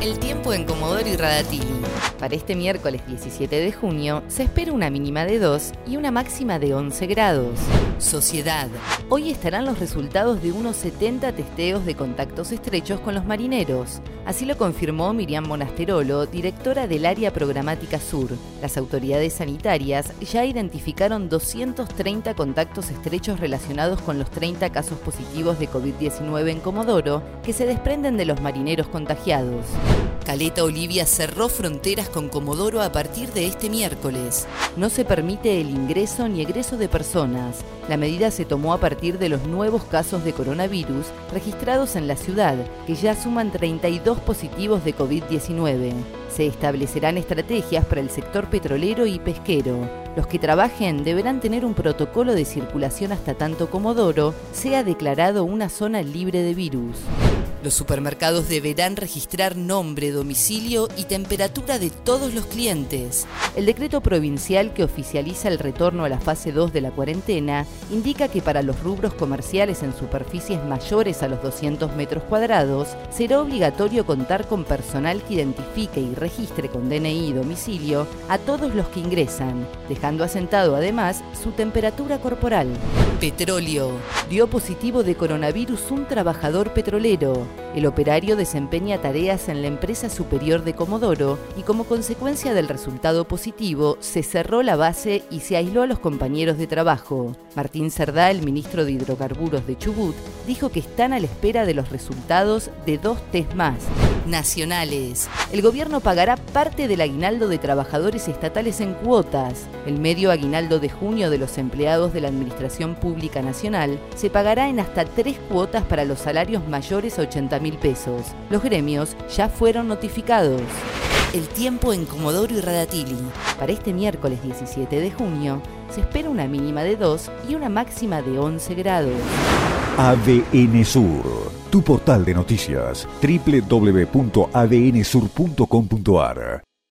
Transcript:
El tiempo en Comodoro y Radatili. Para este miércoles 17 de junio se espera una mínima de 2 y una máxima de 11 grados. Sociedad. Hoy estarán los resultados de unos 70 testeos de contactos estrechos con los marineros. Así lo confirmó Miriam Monasterolo, directora del área programática sur. Las autoridades sanitarias ya identificaron 230 contactos estrechos relacionados con los 30 casos positivos de COVID-19 en Comodoro que se desprenden de los marineros contagiados. Caleta Olivia cerró fronteras con Comodoro a partir de este miércoles. No se permite el ingreso ni egreso de personas. La medida se tomó a partir de los nuevos casos de coronavirus registrados en la ciudad, que ya suman 32 positivos de COVID-19. Se establecerán estrategias para el sector petrolero y pesquero. Los que trabajen deberán tener un protocolo de circulación hasta tanto Comodoro sea declarado una zona libre de virus. Los supermercados deberán registrar nombre, domicilio y temperatura de todos los clientes. El decreto provincial que oficializa el retorno a la fase 2 de la cuarentena indica que para los rubros comerciales en superficies mayores a los 200 metros cuadrados será obligatorio contar con personal que identifique y registre con DNI y domicilio a todos los que ingresan, dejando asentado además su temperatura corporal. Petróleo. Dio positivo de coronavirus un trabajador petrolero. El operario desempeña tareas en la empresa superior de Comodoro y como consecuencia del resultado positivo se cerró la base y se aisló a los compañeros de trabajo. Martín Cerdá, el ministro de Hidrocarburos de Chubut, dijo que están a la espera de los resultados de dos test más. Nacionales. El gobierno pagará parte del aguinaldo de trabajadores estatales en cuotas. El medio aguinaldo de junio de los empleados de la Administración Pública Nacional se pagará en hasta tres cuotas para los salarios mayores a 80 mil pesos. Los gremios ya fueron notificados. El tiempo en Comodoro y Radatili. Para este miércoles 17 de junio se espera una mínima de 2 y una máxima de 11 grados. ADN Sur, tu portal de noticias, www.adnsur.com.ar